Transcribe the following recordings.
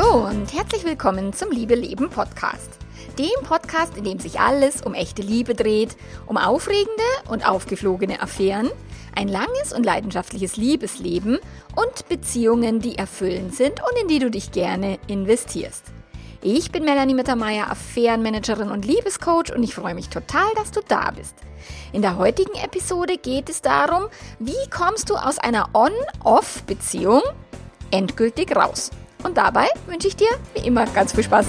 Hallo und herzlich willkommen zum Liebe Leben Podcast. Dem Podcast, in dem sich alles um echte Liebe dreht, um aufregende und aufgeflogene Affären, ein langes und leidenschaftliches Liebesleben und Beziehungen, die erfüllend sind und in die du dich gerne investierst. Ich bin Melanie Mittermeier, Affärenmanagerin und Liebescoach und ich freue mich total, dass du da bist. In der heutigen Episode geht es darum, wie kommst du aus einer On-Off-Beziehung endgültig raus. Und dabei wünsche ich dir wie immer ganz viel Spaß.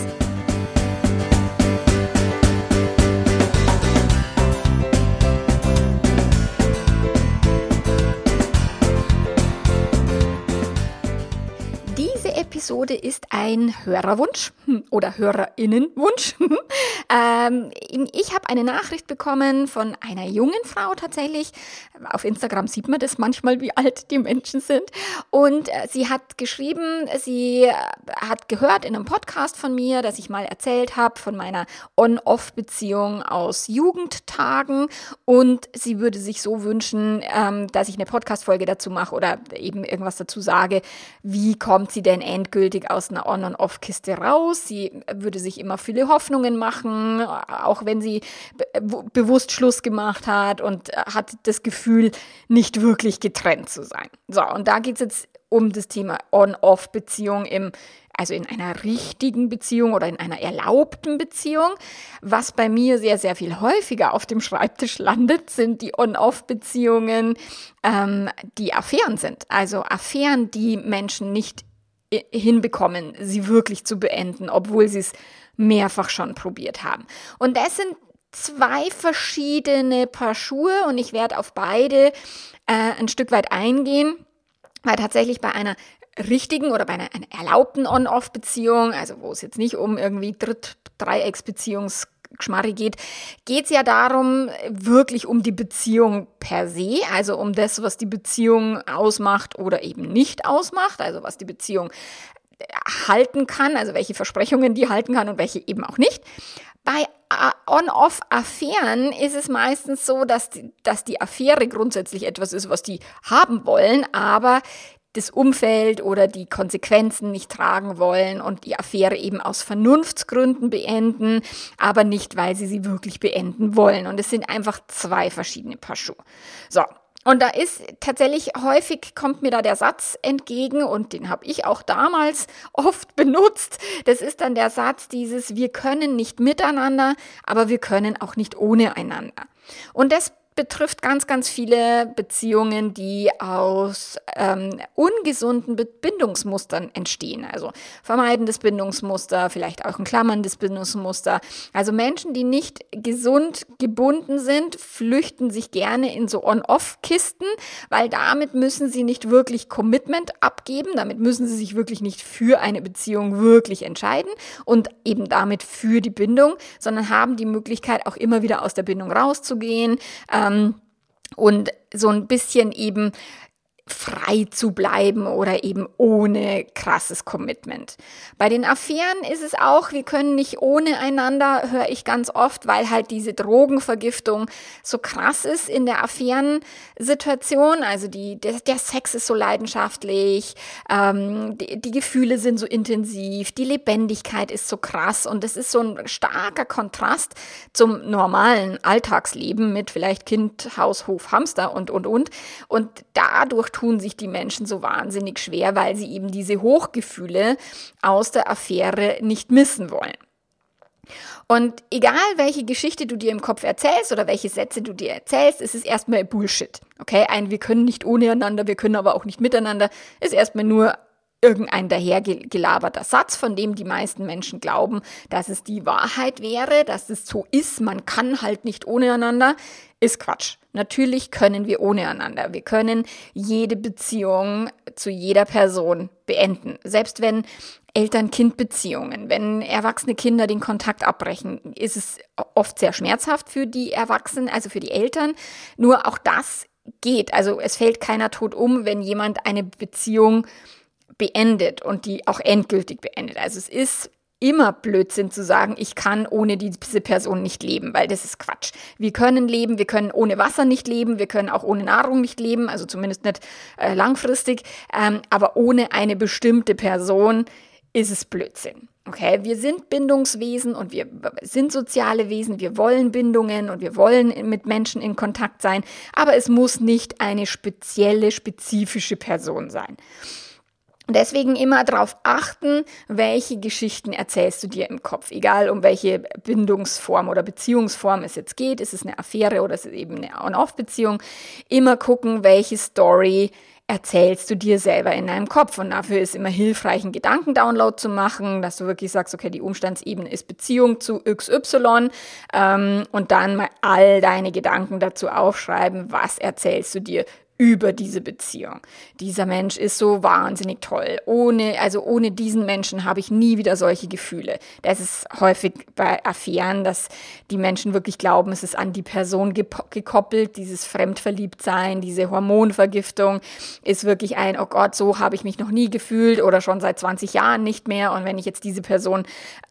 Episode ist ein Hörerwunsch oder Hörerinnenwunsch. ähm, ich habe eine Nachricht bekommen von einer jungen Frau tatsächlich. Auf Instagram sieht man das manchmal, wie alt die Menschen sind. Und äh, sie hat geschrieben, sie äh, hat gehört in einem Podcast von mir, dass ich mal erzählt habe von meiner On-Off-Beziehung aus Jugendtagen. Und sie würde sich so wünschen, ähm, dass ich eine Podcast-Folge dazu mache oder eben irgendwas dazu sage. Wie kommt sie denn endgültig endgültig aus einer On- und Off-Kiste raus. Sie würde sich immer viele Hoffnungen machen, auch wenn sie be bewusst Schluss gemacht hat und hat das Gefühl, nicht wirklich getrennt zu sein. So, und da geht es jetzt um das Thema On-Off-Beziehung im also in einer richtigen Beziehung oder in einer erlaubten Beziehung. Was bei mir sehr, sehr viel häufiger auf dem Schreibtisch landet, sind die On-Off-Beziehungen, ähm, die Affären sind. Also Affären, die Menschen nicht hinbekommen, sie wirklich zu beenden, obwohl sie es mehrfach schon probiert haben. Und das sind zwei verschiedene Paar Schuhe und ich werde auf beide äh, ein Stück weit eingehen, weil tatsächlich bei einer richtigen oder bei einer, einer erlaubten On-Off-Beziehung, also wo es jetzt nicht um irgendwie Dritt-, Dreiecksbeziehungs Geschmarri geht, geht es ja darum, wirklich um die Beziehung per se, also um das, was die Beziehung ausmacht oder eben nicht ausmacht, also was die Beziehung halten kann, also welche Versprechungen die halten kann und welche eben auch nicht. Bei On-Off-Affären ist es meistens so, dass die, dass die Affäre grundsätzlich etwas ist, was die haben wollen, aber das Umfeld oder die Konsequenzen nicht tragen wollen und die Affäre eben aus Vernunftsgründen beenden, aber nicht, weil sie sie wirklich beenden wollen. Und es sind einfach zwei verschiedene Paar Schuhe. So. Und da ist tatsächlich häufig kommt mir da der Satz entgegen und den habe ich auch damals oft benutzt. Das ist dann der Satz dieses wir können nicht miteinander, aber wir können auch nicht ohne einander. Und das betrifft ganz, ganz viele Beziehungen, die aus ähm, ungesunden Bindungsmustern entstehen. Also vermeidendes Bindungsmuster, vielleicht auch ein klammerndes Bindungsmuster. Also Menschen, die nicht gesund gebunden sind, flüchten sich gerne in so On-Off-Kisten, weil damit müssen sie nicht wirklich Commitment abgeben, damit müssen sie sich wirklich nicht für eine Beziehung wirklich entscheiden und eben damit für die Bindung, sondern haben die Möglichkeit auch immer wieder aus der Bindung rauszugehen. Ähm, und so ein bisschen eben frei zu bleiben oder eben ohne krasses Commitment. Bei den Affären ist es auch, wir können nicht ohne einander, höre ich ganz oft, weil halt diese Drogenvergiftung so krass ist in der Affärensituation. Also die, der, der Sex ist so leidenschaftlich, ähm, die, die Gefühle sind so intensiv, die Lebendigkeit ist so krass und das ist so ein starker Kontrast zum normalen Alltagsleben mit vielleicht Kind, Haus, Hof, Hamster und, und, und. Und dadurch tun sich die Menschen so wahnsinnig schwer, weil sie eben diese Hochgefühle aus der Affäre nicht missen wollen. Und egal, welche Geschichte du dir im Kopf erzählst oder welche Sätze du dir erzählst, ist es erstmal Bullshit. Okay, ein wir können nicht ohne einander, wir können aber auch nicht miteinander, ist erstmal nur irgendein dahergelaberter Satz, von dem die meisten Menschen glauben, dass es die Wahrheit wäre, dass es so ist, man kann halt nicht ohne einander, ist Quatsch. Natürlich können wir ohne einander. Wir können jede Beziehung zu jeder Person beenden. Selbst wenn Eltern-Kind-Beziehungen, wenn erwachsene Kinder den Kontakt abbrechen, ist es oft sehr schmerzhaft für die Erwachsenen, also für die Eltern. Nur auch das geht. Also es fällt keiner tot um, wenn jemand eine Beziehung beendet und die auch endgültig beendet. Also es ist immer Blödsinn zu sagen, ich kann ohne diese Person nicht leben, weil das ist Quatsch. Wir können leben, wir können ohne Wasser nicht leben, wir können auch ohne Nahrung nicht leben, also zumindest nicht äh, langfristig, ähm, aber ohne eine bestimmte Person ist es Blödsinn. Okay, wir sind Bindungswesen und wir sind soziale Wesen, wir wollen Bindungen und wir wollen mit Menschen in Kontakt sein, aber es muss nicht eine spezielle, spezifische Person sein. Deswegen immer darauf achten, welche Geschichten erzählst du dir im Kopf, egal um welche Bindungsform oder Beziehungsform es jetzt geht. Ist es eine Affäre oder ist es eben eine On-Off-Beziehung? Immer gucken, welche Story erzählst du dir selber in deinem Kopf. Und dafür ist immer hilfreich, einen Gedankendownload zu machen, dass du wirklich sagst, okay, die Umstandsebene ist Beziehung zu XY ähm, und dann mal all deine Gedanken dazu aufschreiben, was erzählst du dir über diese Beziehung. Dieser Mensch ist so wahnsinnig toll. Ohne, also ohne diesen Menschen habe ich nie wieder solche Gefühle. Das ist häufig bei Affären, dass die Menschen wirklich glauben, es ist an die Person gekoppelt. Dieses Fremdverliebtsein, diese Hormonvergiftung ist wirklich ein, oh Gott, so habe ich mich noch nie gefühlt oder schon seit 20 Jahren nicht mehr. Und wenn ich jetzt diese Person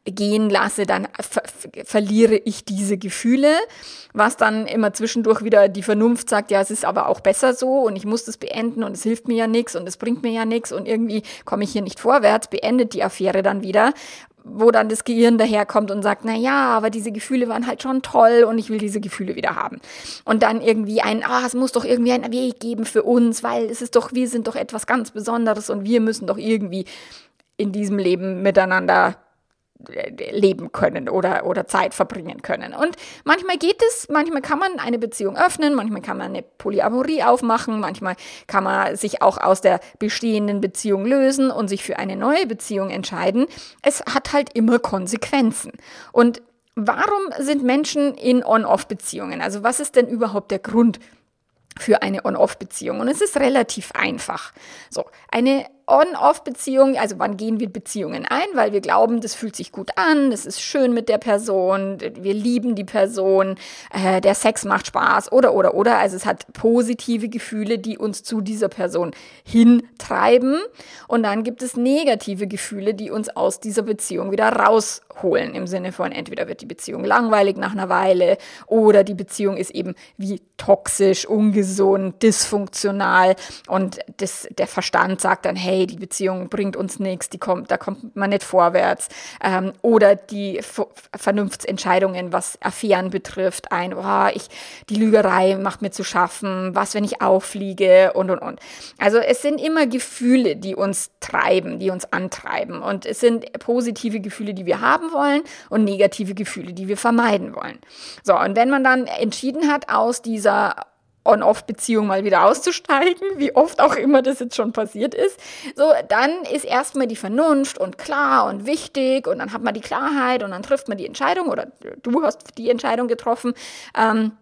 gehen lasse, dann ver verliere ich diese Gefühle, was dann immer zwischendurch wieder die Vernunft sagt, ja, es ist aber auch besser so und ich muss das beenden und es hilft mir ja nichts und es bringt mir ja nichts und irgendwie komme ich hier nicht vorwärts, beendet die Affäre dann wieder, wo dann das Gehirn daherkommt und sagt, na ja, aber diese Gefühle waren halt schon toll und ich will diese Gefühle wieder haben. Und dann irgendwie ein, ah, es muss doch irgendwie einen Weg geben für uns, weil es ist doch, wir sind doch etwas ganz Besonderes und wir müssen doch irgendwie in diesem Leben miteinander leben können oder, oder Zeit verbringen können. Und manchmal geht es, manchmal kann man eine Beziehung öffnen, manchmal kann man eine Polyamorie aufmachen, manchmal kann man sich auch aus der bestehenden Beziehung lösen und sich für eine neue Beziehung entscheiden. Es hat halt immer Konsequenzen. Und warum sind Menschen in On-Off-Beziehungen? Also was ist denn überhaupt der Grund für eine On-Off-Beziehung? Und es ist relativ einfach. So, eine On-Off-Beziehung, also wann gehen wir Beziehungen ein, weil wir glauben, das fühlt sich gut an, das ist schön mit der Person, wir lieben die Person, äh, der Sex macht Spaß oder oder oder. Also es hat positive Gefühle, die uns zu dieser Person hintreiben. Und dann gibt es negative Gefühle, die uns aus dieser Beziehung wieder rausholen. Im Sinne von entweder wird die Beziehung langweilig nach einer Weile oder die Beziehung ist eben wie toxisch, ungesund, dysfunktional und das, der Verstand sagt dann, hey, die Beziehung bringt uns nichts, die kommt, da kommt man nicht vorwärts. Ähm, oder die v Vernunftsentscheidungen, was Affären betrifft, ein, oh, ich, die Lügerei macht mir zu schaffen, was, wenn ich auffliege und und und. Also es sind immer Gefühle, die uns treiben, die uns antreiben. Und es sind positive Gefühle, die wir haben wollen und negative Gefühle, die wir vermeiden wollen. So, und wenn man dann entschieden hat, aus dieser On-Off-Beziehung mal wieder auszusteigen, wie oft auch immer das jetzt schon passiert ist. So, dann ist erstmal die Vernunft und klar und wichtig und dann hat man die Klarheit und dann trifft man die Entscheidung oder du hast die Entscheidung getroffen. Ähm,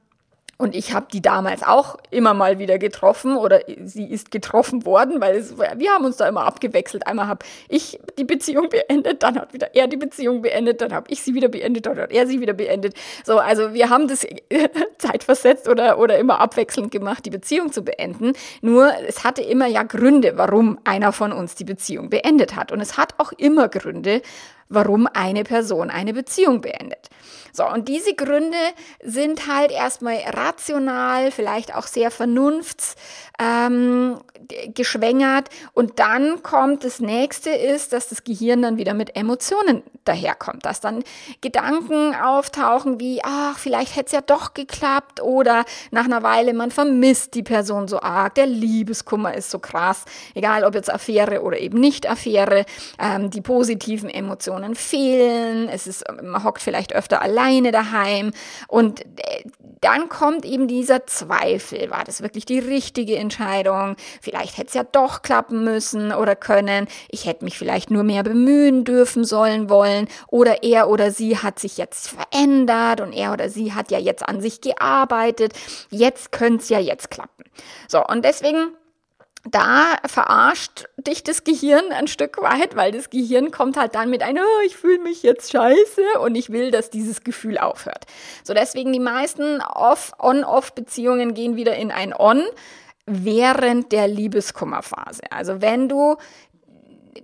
und ich habe die damals auch immer mal wieder getroffen oder sie ist getroffen worden, weil es, wir haben uns da immer abgewechselt. Einmal habe ich die Beziehung beendet, dann hat wieder er die Beziehung beendet, dann habe ich sie wieder beendet, dann hat er sie wieder beendet. So, also wir haben das zeitversetzt oder, oder immer abwechselnd gemacht, die Beziehung zu beenden. Nur es hatte immer ja Gründe, warum einer von uns die Beziehung beendet hat. Und es hat auch immer Gründe, warum eine Person eine Beziehung beendet. So, und diese Gründe sind halt erstmal rational, vielleicht auch sehr vernunftsgeschwängert. Ähm, und dann kommt das nächste ist, dass das Gehirn dann wieder mit Emotionen daherkommt, dass dann Gedanken auftauchen wie, ach, vielleicht hätte es ja doch geklappt oder nach einer Weile man vermisst die Person so arg, der Liebeskummer ist so krass, egal ob jetzt Affäre oder eben nicht Affäre, ähm, die positiven Emotionen fehlen, es ist, man hockt vielleicht öfter allein alleine daheim. Und äh, dann kommt eben dieser Zweifel. War das wirklich die richtige Entscheidung? Vielleicht hätte es ja doch klappen müssen oder können. Ich hätte mich vielleicht nur mehr bemühen dürfen, sollen, wollen. Oder er oder sie hat sich jetzt verändert und er oder sie hat ja jetzt an sich gearbeitet. Jetzt könnte es ja jetzt klappen. So, und deswegen da verarscht dich das Gehirn ein Stück weit, weil das Gehirn kommt halt dann mit einem, oh, ich fühle mich jetzt scheiße und ich will, dass dieses Gefühl aufhört. So deswegen die meisten On-Off-Beziehungen gehen wieder in ein On während der Liebeskummerphase. Also wenn du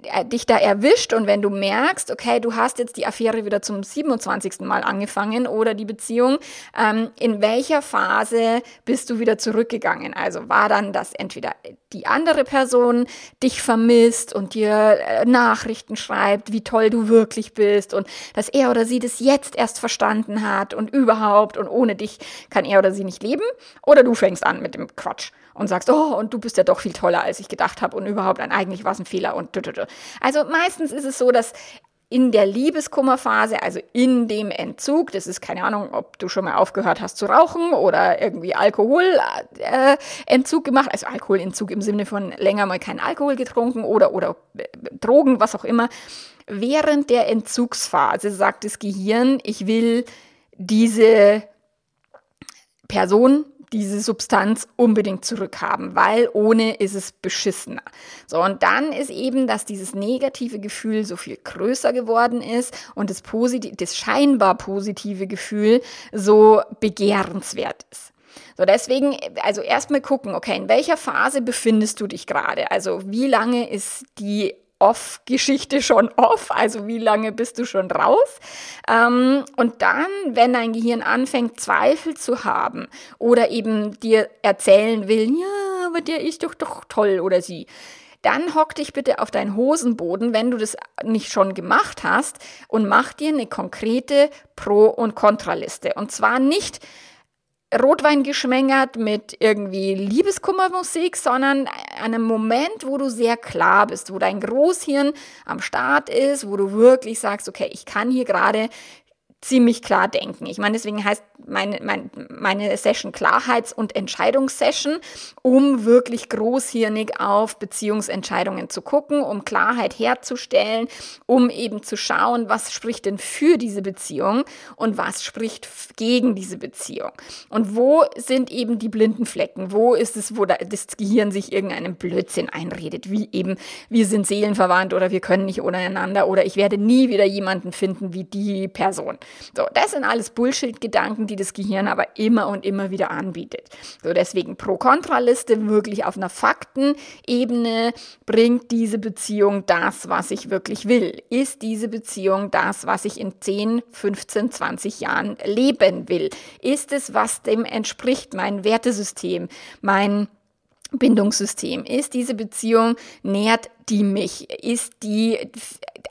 äh, dich da erwischt und wenn du merkst, okay, du hast jetzt die Affäre wieder zum 27. Mal angefangen oder die Beziehung, ähm, in welcher Phase bist du wieder zurückgegangen? Also war dann das entweder die andere Person dich vermisst und dir äh, Nachrichten schreibt, wie toll du wirklich bist und dass er oder sie das jetzt erst verstanden hat und überhaupt und ohne dich kann er oder sie nicht leben. Oder du fängst an mit dem Quatsch und sagst, oh, und du bist ja doch viel toller, als ich gedacht habe und überhaupt, eigentlich war es ein Fehler und also meistens ist es so, dass in der Liebeskummerphase, also in dem Entzug, das ist keine Ahnung, ob du schon mal aufgehört hast zu rauchen oder irgendwie Alkoholentzug äh, gemacht, also Alkoholentzug im Sinne von länger mal keinen Alkohol getrunken oder, oder äh, Drogen, was auch immer. Während der Entzugsphase sagt das Gehirn, ich will diese Person diese Substanz unbedingt zurückhaben, weil ohne ist es beschissener. So, und dann ist eben, dass dieses negative Gefühl so viel größer geworden ist und das, positive, das scheinbar positive Gefühl so begehrenswert ist. So, deswegen, also erstmal gucken, okay, in welcher Phase befindest du dich gerade? Also, wie lange ist die Off-Geschichte schon off, also wie lange bist du schon raus? Ähm, und dann, wenn dein Gehirn anfängt, Zweifel zu haben oder eben dir erzählen will, ja, aber der ist doch doch toll oder sie, dann hock dich bitte auf deinen Hosenboden, wenn du das nicht schon gemacht hast, und mach dir eine konkrete Pro- und Kontraliste. Und zwar nicht Rotwein geschmängert mit irgendwie Liebeskummermusik, sondern einem Moment, wo du sehr klar bist, wo dein Großhirn am Start ist, wo du wirklich sagst, okay, ich kann hier gerade ziemlich klar denken. Ich meine, deswegen heißt meine, meine, meine Session Klarheits- und Entscheidungssession, um wirklich großhirnig auf Beziehungsentscheidungen zu gucken, um Klarheit herzustellen, um eben zu schauen, was spricht denn für diese Beziehung und was spricht gegen diese Beziehung. Und wo sind eben die blinden Flecken? Wo ist es, wo das Gehirn sich irgendeinen Blödsinn einredet, wie eben, wir sind seelenverwandt oder wir können nicht untereinander oder ich werde nie wieder jemanden finden wie die Person. So, das sind alles Bullshit-Gedanken, die das Gehirn aber immer und immer wieder anbietet. So, deswegen Pro-Kontra-Liste wirklich auf einer Faktenebene bringt diese Beziehung das, was ich wirklich will? Ist diese Beziehung das, was ich in 10, 15, 20 Jahren leben will? Ist es, was dem entspricht, mein Wertesystem, mein Bindungssystem? Ist diese Beziehung, nährt die mich? Ist die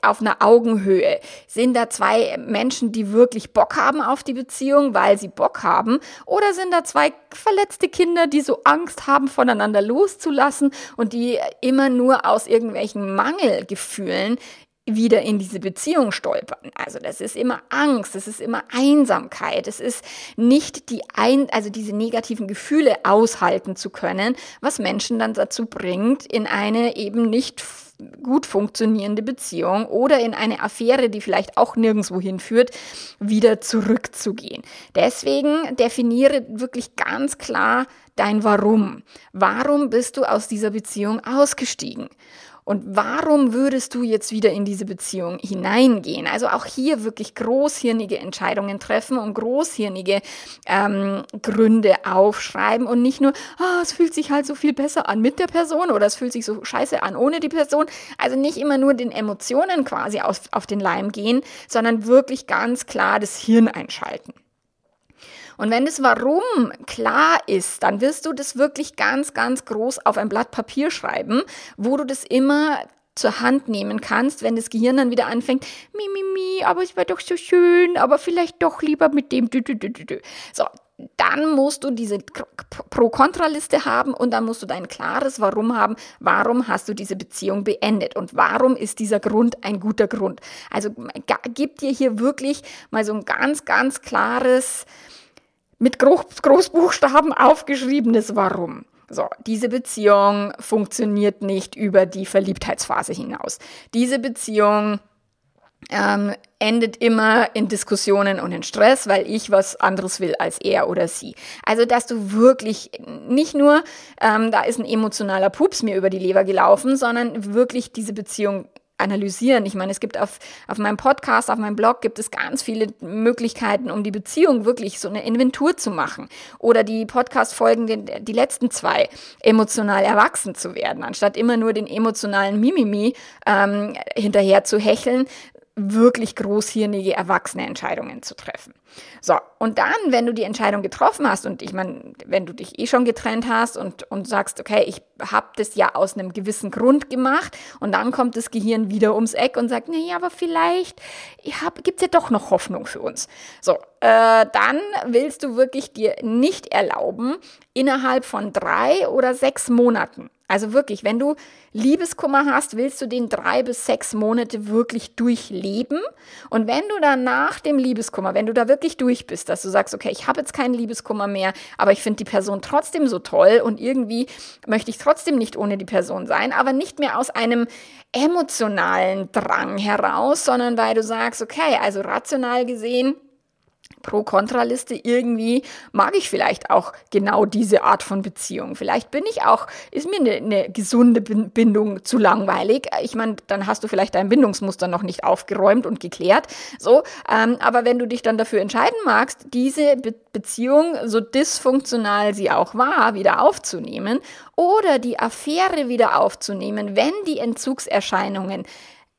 auf einer Augenhöhe? Sind da zwei Menschen, die wirklich Bock haben auf die Beziehung, weil sie Bock haben? Oder sind da zwei verletzte Kinder, die so Angst haben, voneinander loszulassen und die immer nur aus irgendwelchen Mangelgefühlen wieder in diese Beziehung stolpern. Also das ist immer Angst, das ist immer Einsamkeit, es ist nicht die ein, also diese negativen Gefühle aushalten zu können, was Menschen dann dazu bringt, in eine eben nicht gut funktionierende Beziehung oder in eine Affäre, die vielleicht auch nirgendwo hinführt, wieder zurückzugehen. Deswegen definiere wirklich ganz klar dein Warum. Warum bist du aus dieser Beziehung ausgestiegen? Und warum würdest du jetzt wieder in diese Beziehung hineingehen? Also auch hier wirklich großhirnige Entscheidungen treffen und großhirnige ähm, Gründe aufschreiben und nicht nur, ah, es fühlt sich halt so viel besser an mit der Person oder es fühlt sich so scheiße an ohne die Person. Also nicht immer nur den Emotionen quasi auf, auf den Leim gehen, sondern wirklich ganz klar das Hirn einschalten. Und wenn das Warum klar ist, dann wirst du das wirklich ganz, ganz groß auf ein Blatt Papier schreiben, wo du das immer zur Hand nehmen kannst, wenn das Gehirn dann wieder anfängt, mi, mi, mi, aber es war doch so schön, aber vielleicht doch lieber mit dem. So, dann musst du diese Pro-Kontra-Liste haben und dann musst du dein klares Warum haben. Warum hast du diese Beziehung beendet und warum ist dieser Grund ein guter Grund? Also gib dir hier wirklich mal so ein ganz, ganz klares, mit Groß Großbuchstaben aufgeschriebenes Warum. So, diese Beziehung funktioniert nicht über die Verliebtheitsphase hinaus. Diese Beziehung ähm, endet immer in Diskussionen und in Stress, weil ich was anderes will als er oder sie. Also, dass du wirklich nicht nur, ähm, da ist ein emotionaler Pups mir über die Leber gelaufen, sondern wirklich diese Beziehung analysieren. Ich meine, es gibt auf, auf meinem Podcast, auf meinem Blog gibt es ganz viele Möglichkeiten, um die Beziehung wirklich so eine Inventur zu machen. Oder die Podcast-Folgen, die, die letzten zwei, emotional erwachsen zu werden, anstatt immer nur den emotionalen Mimimi ähm, hinterher zu hecheln, wirklich großhirnige, erwachsene Entscheidungen zu treffen. So, und dann, wenn du die Entscheidung getroffen hast, und ich meine, wenn du dich eh schon getrennt hast und, und sagst, okay, ich habe das ja aus einem gewissen Grund gemacht, und dann kommt das Gehirn wieder ums Eck und sagt, nee, aber vielleicht gibt es ja doch noch Hoffnung für uns. So, äh, dann willst du wirklich dir nicht erlauben, innerhalb von drei oder sechs Monaten also wirklich, wenn du Liebeskummer hast, willst du den drei bis sechs Monate wirklich durchleben. Und wenn du dann nach dem Liebeskummer, wenn du da wirklich durch bist, dass du sagst, okay, ich habe jetzt keinen Liebeskummer mehr, aber ich finde die Person trotzdem so toll und irgendwie möchte ich trotzdem nicht ohne die Person sein, aber nicht mehr aus einem emotionalen Drang heraus, sondern weil du sagst, okay, also rational gesehen, Pro-Kontra-Liste irgendwie mag ich vielleicht auch genau diese Art von Beziehung. Vielleicht bin ich auch, ist mir eine, eine gesunde Bindung zu langweilig. Ich meine, dann hast du vielleicht dein Bindungsmuster noch nicht aufgeräumt und geklärt. So, ähm, aber wenn du dich dann dafür entscheiden magst, diese Be Beziehung, so dysfunktional sie auch war, wieder aufzunehmen oder die Affäre wieder aufzunehmen, wenn die Entzugserscheinungen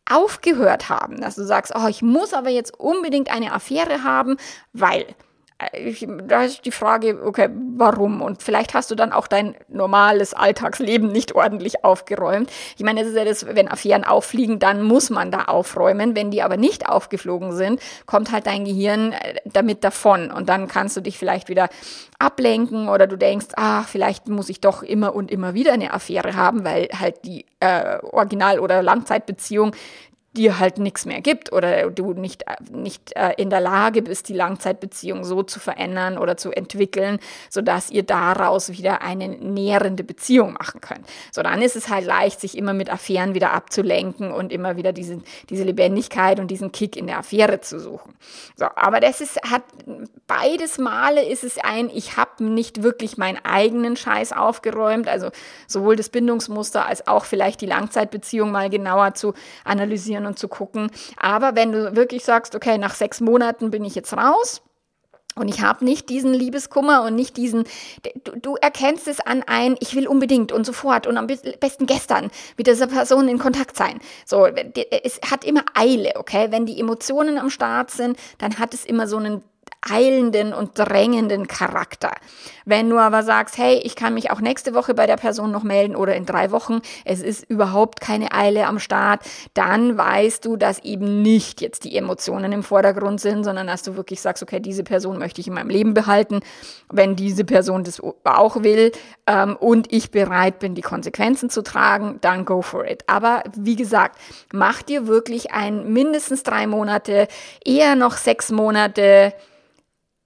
aufgehört haben, dass du sagst, oh, ich muss aber jetzt unbedingt eine Affäre haben, weil ich, da ist die Frage, okay, warum? Und vielleicht hast du dann auch dein normales Alltagsleben nicht ordentlich aufgeräumt. Ich meine, es ist ja das, wenn Affären auffliegen, dann muss man da aufräumen. Wenn die aber nicht aufgeflogen sind, kommt halt dein Gehirn äh, damit davon. Und dann kannst du dich vielleicht wieder ablenken oder du denkst, ah, vielleicht muss ich doch immer und immer wieder eine Affäre haben, weil halt die äh, Original- oder Langzeitbeziehung dir halt nichts mehr gibt oder du nicht, nicht äh, in der Lage bist, die Langzeitbeziehung so zu verändern oder zu entwickeln, sodass ihr daraus wieder eine nährende Beziehung machen könnt. So, dann ist es halt leicht, sich immer mit Affären wieder abzulenken und immer wieder diese, diese Lebendigkeit und diesen Kick in der Affäre zu suchen. So, aber das ist, hat beides Male ist es ein, ich habe nicht wirklich meinen eigenen Scheiß aufgeräumt, also sowohl das Bindungsmuster als auch vielleicht die Langzeitbeziehung mal genauer zu analysieren und zu gucken. Aber wenn du wirklich sagst, okay, nach sechs Monaten bin ich jetzt raus, und ich habe nicht diesen Liebeskummer und nicht diesen, du, du, erkennst es an ein, ich will unbedingt und sofort und am besten gestern mit dieser Person in Kontakt sein. So, es hat immer Eile, okay? Wenn die Emotionen am Start sind, dann hat es immer so einen eilenden und drängenden Charakter. Wenn du aber sagst, hey, ich kann mich auch nächste Woche bei der Person noch melden oder in drei Wochen, es ist überhaupt keine Eile am Start, dann weißt du, dass eben nicht jetzt die Emotionen im Vordergrund sind, sondern dass du wirklich sagst, okay, diese Person möchte ich in meinem Leben behalten. Wenn diese Person das auch will ähm, und ich bereit bin, die Konsequenzen zu tragen, dann go for it. Aber wie gesagt, mach dir wirklich ein mindestens drei Monate, eher noch sechs Monate,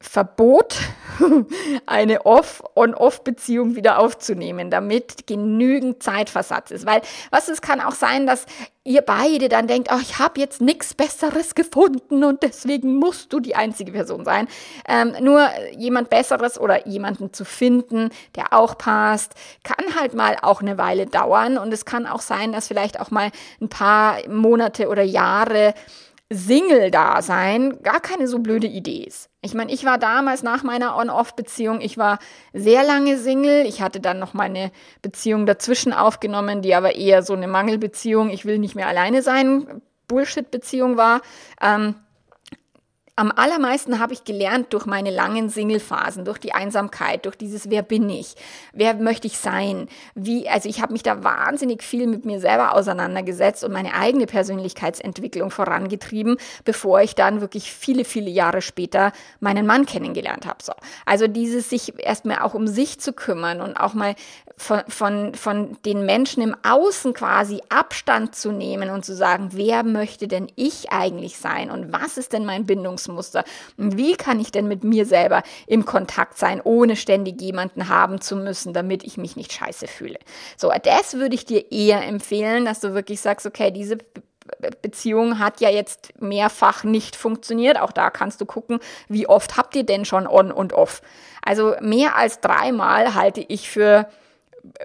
Verbot, eine Off-on-Off-Beziehung wieder aufzunehmen, damit genügend Zeitversatz ist. Weil, was es kann auch sein, dass ihr beide dann denkt, oh, ich habe jetzt nichts Besseres gefunden und deswegen musst du die einzige Person sein. Ähm, nur jemand Besseres oder jemanden zu finden, der auch passt, kann halt mal auch eine Weile dauern und es kann auch sein, dass vielleicht auch mal ein paar Monate oder Jahre Single-Dasein gar keine so blöde Idee ist. Ich meine, ich war damals nach meiner On-Off-Beziehung, ich war sehr lange Single. Ich hatte dann noch meine Beziehung dazwischen aufgenommen, die aber eher so eine Mangelbeziehung, ich will nicht mehr alleine sein, Bullshit-Beziehung war. Ähm, am allermeisten habe ich gelernt durch meine langen Single-Phasen, durch die Einsamkeit, durch dieses Wer bin ich? Wer möchte ich sein? Wie, also ich habe mich da wahnsinnig viel mit mir selber auseinandergesetzt und meine eigene Persönlichkeitsentwicklung vorangetrieben, bevor ich dann wirklich viele, viele Jahre später meinen Mann kennengelernt habe. So. Also dieses sich erstmal auch um sich zu kümmern und auch mal von, von, von den Menschen im Außen quasi Abstand zu nehmen und zu sagen, wer möchte denn ich eigentlich sein und was ist denn mein Bindungsmuster und wie kann ich denn mit mir selber im Kontakt sein, ohne ständig jemanden haben zu müssen, damit ich mich nicht scheiße fühle. So, das würde ich dir eher empfehlen, dass du wirklich sagst, okay, diese Beziehung hat ja jetzt mehrfach nicht funktioniert. Auch da kannst du gucken, wie oft habt ihr denn schon on und off. Also mehr als dreimal halte ich für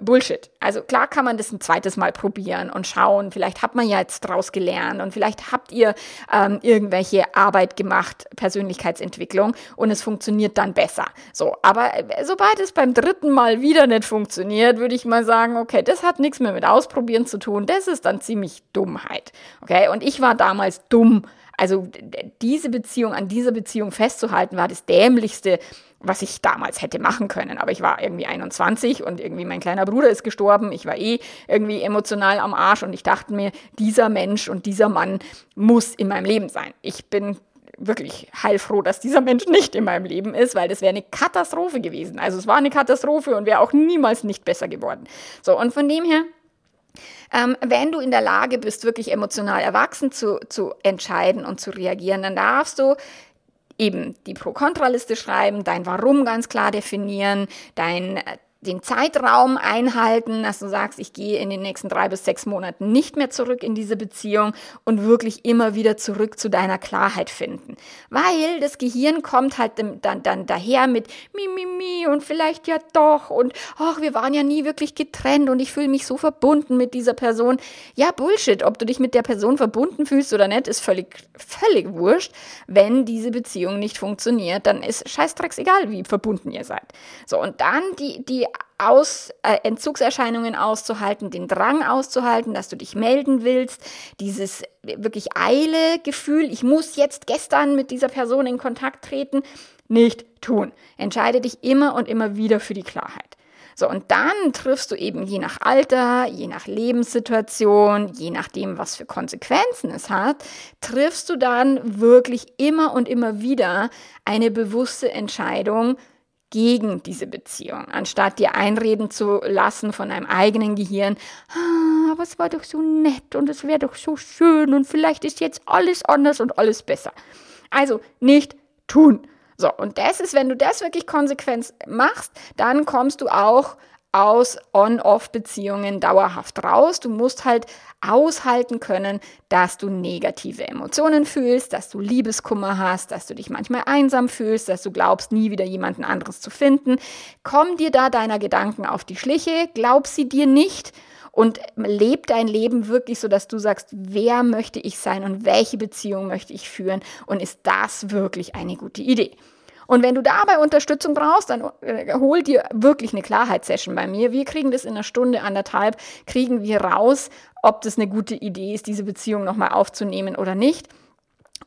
Bullshit. Also klar kann man das ein zweites Mal probieren und schauen. Vielleicht hat man ja jetzt draus gelernt und vielleicht habt ihr ähm, irgendwelche Arbeit gemacht, Persönlichkeitsentwicklung und es funktioniert dann besser. So, aber äh, sobald es beim dritten Mal wieder nicht funktioniert, würde ich mal sagen, okay, das hat nichts mehr mit Ausprobieren zu tun. Das ist dann ziemlich Dummheit. Okay, und ich war damals dumm. Also diese Beziehung, an dieser Beziehung festzuhalten, war das dämlichste, was ich damals hätte machen können. Aber ich war irgendwie 21 und irgendwie mein kleiner Bruder ist gestorben. Ich war eh irgendwie emotional am Arsch und ich dachte mir, dieser Mensch und dieser Mann muss in meinem Leben sein. Ich bin wirklich heilfroh, dass dieser Mensch nicht in meinem Leben ist, weil das wäre eine Katastrophe gewesen. Also es war eine Katastrophe und wäre auch niemals nicht besser geworden. So, und von dem her ähm, wenn du in der Lage bist, wirklich emotional erwachsen zu, zu entscheiden und zu reagieren, dann darfst du eben die Pro-Kontra-Liste schreiben, dein Warum ganz klar definieren, dein äh, den Zeitraum einhalten, dass du sagst, ich gehe in den nächsten drei bis sechs Monaten nicht mehr zurück in diese Beziehung und wirklich immer wieder zurück zu deiner Klarheit finden. Weil das Gehirn kommt halt dann, dann daher mit mi, mi, mi und vielleicht ja doch und ach, wir waren ja nie wirklich getrennt und ich fühle mich so verbunden mit dieser Person. Ja, Bullshit. Ob du dich mit der Person verbunden fühlst oder nicht, ist völlig, völlig wurscht. Wenn diese Beziehung nicht funktioniert, dann ist scheißdrecks egal, wie verbunden ihr seid. So, und dann die, die aus, äh, Entzugserscheinungen auszuhalten, den Drang auszuhalten, dass du dich melden willst, dieses wirklich Eile-Gefühl, ich muss jetzt gestern mit dieser Person in Kontakt treten, nicht tun. Entscheide dich immer und immer wieder für die Klarheit. So, und dann triffst du eben je nach Alter, je nach Lebenssituation, je nachdem, was für Konsequenzen es hat, triffst du dann wirklich immer und immer wieder eine bewusste Entscheidung, gegen diese Beziehung, anstatt dir einreden zu lassen von deinem eigenen Gehirn, ah, aber es war doch so nett und es wäre doch so schön und vielleicht ist jetzt alles anders und alles besser. Also nicht tun. So, und das ist, wenn du das wirklich konsequent machst, dann kommst du auch aus On-Off-Beziehungen dauerhaft raus. Du musst halt aushalten können, dass du negative Emotionen fühlst, dass du Liebeskummer hast, dass du dich manchmal einsam fühlst, dass du glaubst, nie wieder jemanden anderes zu finden. Komm dir da deiner Gedanken auf die Schliche, glaub sie dir nicht und leb dein Leben wirklich so, dass du sagst, wer möchte ich sein und welche Beziehung möchte ich führen und ist das wirklich eine gute Idee? Und wenn du dabei Unterstützung brauchst, dann äh, hol dir wirklich eine Klarheitssession bei mir. Wir kriegen das in einer Stunde, anderthalb, kriegen wir raus, ob das eine gute Idee ist, diese Beziehung nochmal aufzunehmen oder nicht.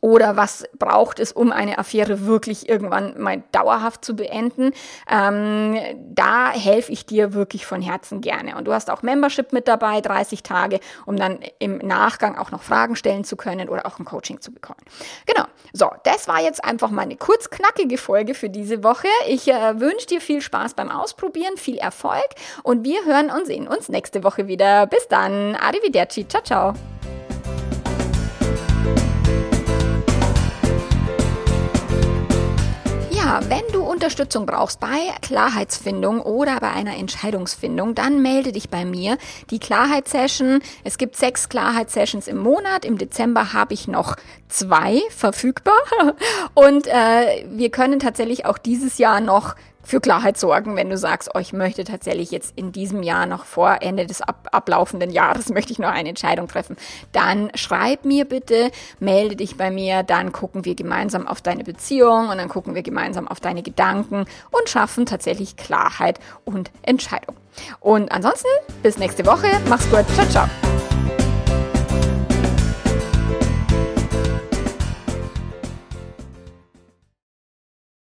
Oder was braucht es, um eine Affäre wirklich irgendwann mal dauerhaft zu beenden? Ähm, da helfe ich dir wirklich von Herzen gerne. Und du hast auch Membership mit dabei, 30 Tage, um dann im Nachgang auch noch Fragen stellen zu können oder auch ein Coaching zu bekommen. Genau. So, das war jetzt einfach mal eine kurz Folge für diese Woche. Ich äh, wünsche dir viel Spaß beim Ausprobieren, viel Erfolg und wir hören und sehen uns nächste Woche wieder. Bis dann. Arrivederci. Ciao, ciao. Wenn du Unterstützung brauchst bei Klarheitsfindung oder bei einer Entscheidungsfindung, dann melde dich bei mir. Die Klarheitssession, es gibt sechs Klarheitssessions im Monat. Im Dezember habe ich noch zwei verfügbar. Und äh, wir können tatsächlich auch dieses Jahr noch für Klarheit sorgen, wenn du sagst, oh, ich möchte tatsächlich jetzt in diesem Jahr noch vor Ende des ab ablaufenden Jahres möchte ich noch eine Entscheidung treffen, dann schreib mir bitte, melde dich bei mir, dann gucken wir gemeinsam auf deine Beziehung und dann gucken wir gemeinsam auf deine Gedanken und schaffen tatsächlich Klarheit und Entscheidung. Und ansonsten bis nächste Woche, mach's gut, ciao ciao.